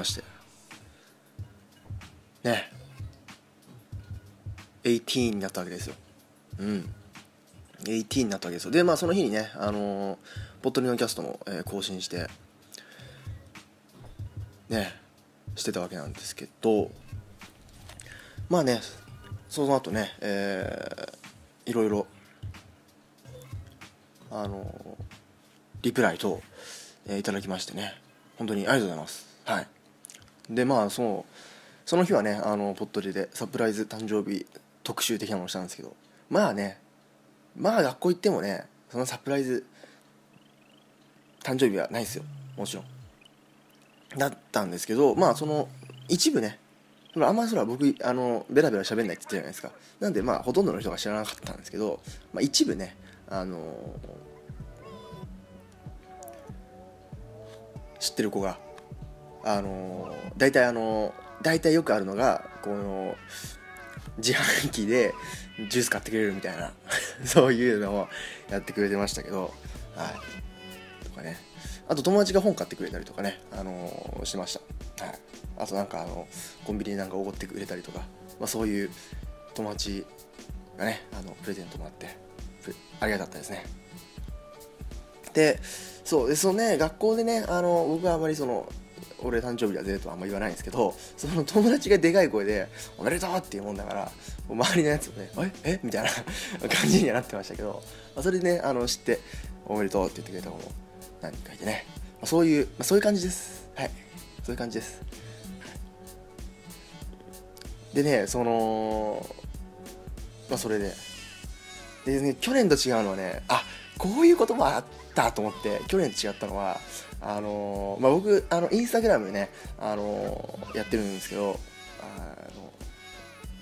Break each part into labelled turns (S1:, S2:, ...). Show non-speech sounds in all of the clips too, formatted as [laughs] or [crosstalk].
S1: まして。ね。18になったわけですよ。うん。18になったわけですよ。でまあその日にねあのー、ポットリのキャストも、えー、更新して。ね。してたわけなんですけど。まあねその後ねえー、いろいろあのー、リプライと、えー、いただきましてね。本当にありがとうございます。はい。でまあそのその日はねあのポットリでサプライズ誕生日特集的なものをしたんですけどまあねまあ学校行ってもねそのサプライズ誕生日はないですよ。もちろん。だったんですけどまあその一部ねあんまりそれは僕あのベラベラ喋んないって言ってたじゃないですか。なんでまあほとんどの人が知らなかったんですけど、まあ、一部ねあの知ってる子があの大体あの大体よくあるのがこの自販機でジュース買ってくれるみたいな [laughs] そういうのをやってくれてましたけどはい。とかね。あと友達が本買ってくれたりとかねあのー、しました。はい。あとなんかあのコンビニなんかおごってくれたりとか、まあ、そういう友達がねあのプレゼントもらってありがたかったですね。でそうでそのね学校でねあの僕はあまりその俺誕生日だぜとはあんま言わないんですけどその友達がでかい声で「おめでとう!」っていうもんだから周りのやつもね「ええ？みたいな [laughs] 感じにはなってましたけど、それでねあの知って「おめでとう」って言ってくれた子も何人かいてね、そういう、まあ、そういう感じです。はい。そういう感じです、でねそのまあそれで。で、ね、去年と違うのはねあこういうこともあったと思って去年と違ったのはあのー、まあ、僕あのインスタグラムね、あのー、やってるんですけどあの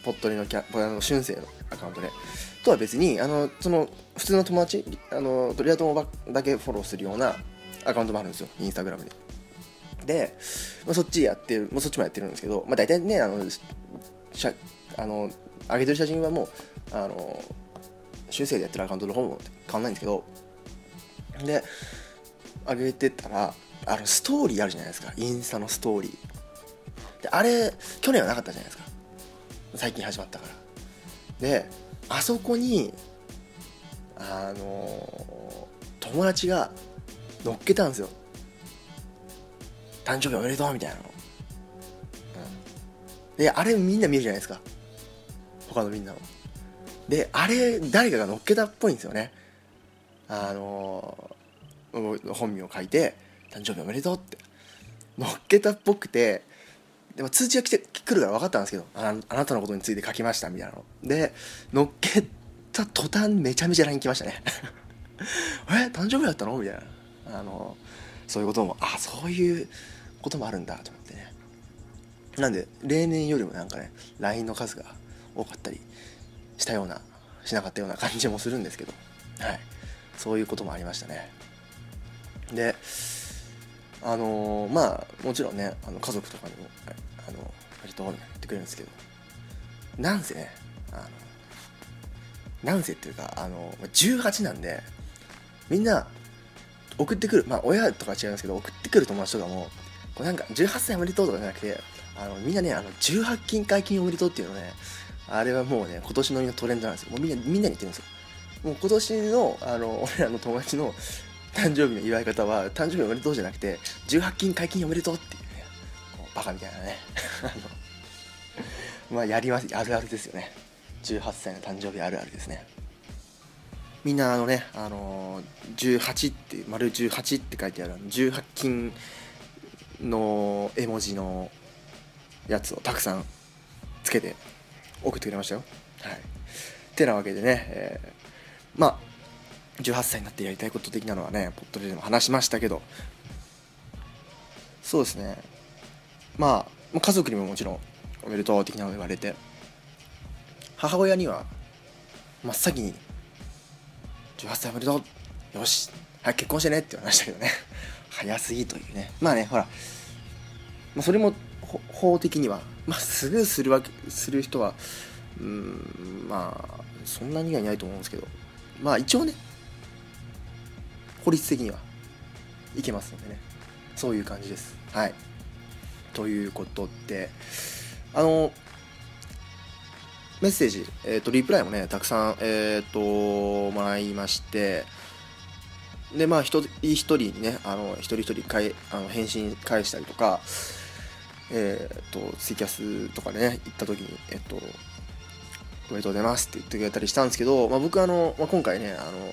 S1: ポットリのキャあの春生のアカウントで。とは別にあのその普通の友達あのトリアトモだけフォローするようなアカウントもあるんですよインスタグラムでで、まあ、そっちやってる、まあ、そっちもやってるんですけど、まあ、大体ねあのしゃあの上げてる写真はもうあの修正でやってるアカウントの方も変わんないんですけどで上げてたらあのストーリーあるじゃないですか。インスタのストーリー。であれ去年はなかったじゃないですか。最近始まったから。であそこにあの友達が乗っけたんですよ。誕生日おめでとうみたいなの、うん、であれみんな見るじゃないですか。他のみんなも。であれ誰かが乗っけたっぽいんですよね。あの本名を書いて「誕生日おめでとう」って乗っけたっぽくてでも通知が来て来るから分かったんですけどああなたのことについて書きましたみたいなの。で乗っけた途端めちゃめちゃ LINE 来ましたね。[laughs] え誕生日だったの？みたいな。あのそういうこともあそういうこともあるんだと思ってね。なんで例年よりもなんかね LINE の数が多かったりしたようなしなかったような感じもするんですけど。はい。そういうこともありましたね。であのー、まあもちろんねあの家族とかにも「あの割と」言ってくれるんですけどなんせねあのなんせっていうかあの18なんでみんな送ってくるまあ親とか違いますけど送ってくる友達とかもこうなんか18歳おめでとうとかじゃなくてあのみんなねあの18金解禁おめでとうっていうのねあれはもうね今年のトレンドなんですよ。もうみんなみんなに言ってるんですよ。もう今年のあの [laughs] 俺らの友達の誕生日の祝い方は誕生日おめでとうじゃなくて18金解禁おめでとうっていうねこうバカみたいなね。[laughs] まあやりますあるあるですよね。18歳の誕生日あるあるですね。みんなあのねあのー、18って丸18って書いてある18金の絵文字のやつをたくさんつけて送ってくれましたよ。はい。てなわけでね、えー、まあ18歳になってやりたいこと的なのはねポットでも話しましたけど。そうですね。まあ家族にももちろんおめでとう的なの言われて。母親には真っ先に18歳おめでとうよし早く結婚してねって言われましたけどね。[laughs] 早すぎというね。まあねほら、まあ、それも法的には、まあ、すぐするわけする人はうんまあそんなにはいないと思うんですけど。まあ一応ね法律的にはいけますのでね。そういう感じです。はい。ということであのメッセージ、えーと、リプライもねたくさん、えーと、もらいましてでまあ一人一人にねあの一人一人かいあの返信返したりとかえっ、ー、とツイキャスとかね行った時にえっ、とおめでとうございます。って言ってくれたりしたんですけど、まあ、僕あの、まあ、今回ねあのありが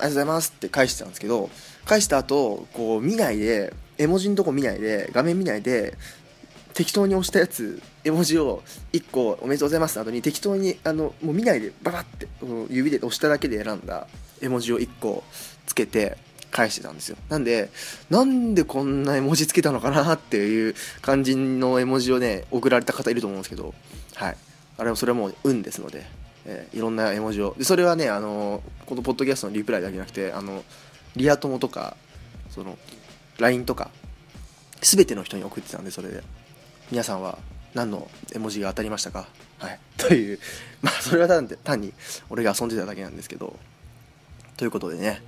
S1: とうございますって返してたんですけど返した後こう見ないで絵文字のとこ見ないで画面見ないで適当に押したやつ絵文字を1個「おめでとうございます」の後に適当にあのもう見ないでババって指で押しただけで選んだ絵文字を1個つけて返してたんですよ。なんでなんでこんな絵文字つけたのかなっていう感じの絵文字をね送られた方いると思うんですけどはい。あれはそれはもう運ですので、えー、いろんな絵文字を。でそれはねあのこのポッドキャストのリプライだけじゃなくてあのリア友とかその LINE とか全ての人に送ってたんでそれで。皆さんは何の絵文字が当たりましたか？はい。[laughs] という。まあそれは単単に俺が遊んでただけなんですけど。ということでね。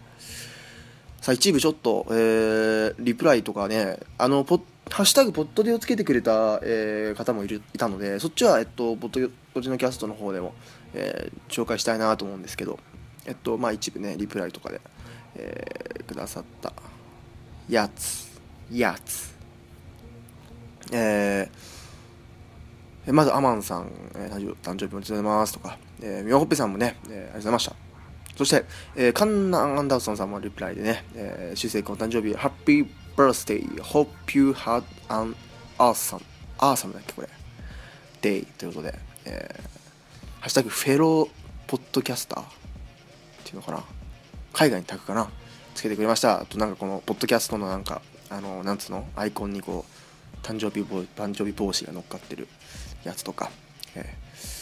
S1: さあ一部ちょっと、えー、リプライとかねあのポハッシュタグポッドでをつけてくれた、えー、方もいるいたのでそっちは、えっと、ポッドポッドキャストの方でも、えー、紹介したいなと思うんですけどえっとまあ一部ねリプライとかで、えー、くださったやつやつ。えー、まずアマンさん、えー、誕生日おめでとうございますとか、えー、みほっぺさんもね、えー、ありがとうございました。そして、えー、カンナ・アンダーソンさんもリプライでね、えー、修正君お誕生日、ハッピーバースデー、hope you had an awesome, awesome だっけこれ、day ということで、えー、ハッシュタグフェローポッドキャスターっていうのかな。海外にタグかな。つけてくれました。あとなんかこのポッドキャストのなんか、あの、なんつうの？アイコンにこう、誕生日誕生日帽子が乗っかってるやつとか、えー。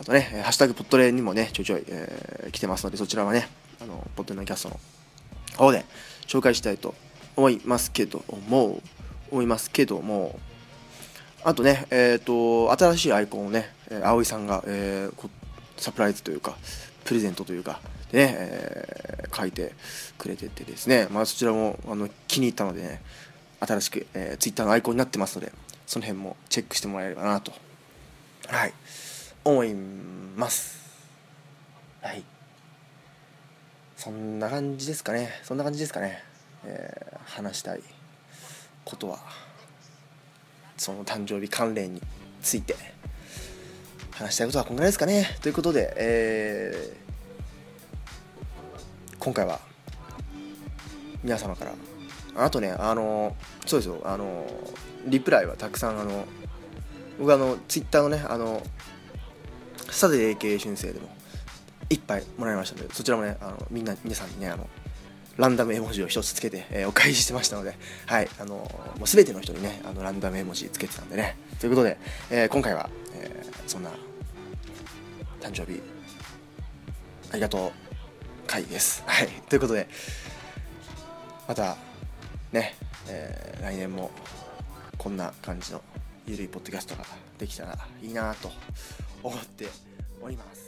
S1: あとね、ハッシュタグポットレにもね、ちょいちょい、えー、来てますので、そちらはね、あの、ポットレのキャストの方で紹介したいと思いますけども、思いますけども、あとね、えっ、ー、と、新しいアイコンをね、葵さんが、えー、サプライズというか、プレゼントというか、でね、えー、書いてくれててですね、まあ、そちらもあの気に入ったのでね、新しく、えー、ツイッターのアイコンになってますので、その辺もチェックしてもらえればなと。はい。思います。はい。そんな感じですかね。そんな感じですかね、えー、話したいことはその誕生日関連について話したいことはこんぐらいですかね。ということで、えー、今回は皆様からあとねあのそうですよあのリプライはたくさんあの僕あのツイッターのねあのサテデ AK 春生でも1杯もらいましたのでそちらもねあのみんな皆さんにねあのランダム絵文字を1つつけて、えー、お返ししてましたので、はい、あのもう全ての人にねあのランダム絵文字つけてたんでねということで、えー、今回は、えー、そんな誕生日ありがとう回です。はい、ということでまたね、えー、来年もこんな感じのゆるいポッドキャストができたらいいなと思っております。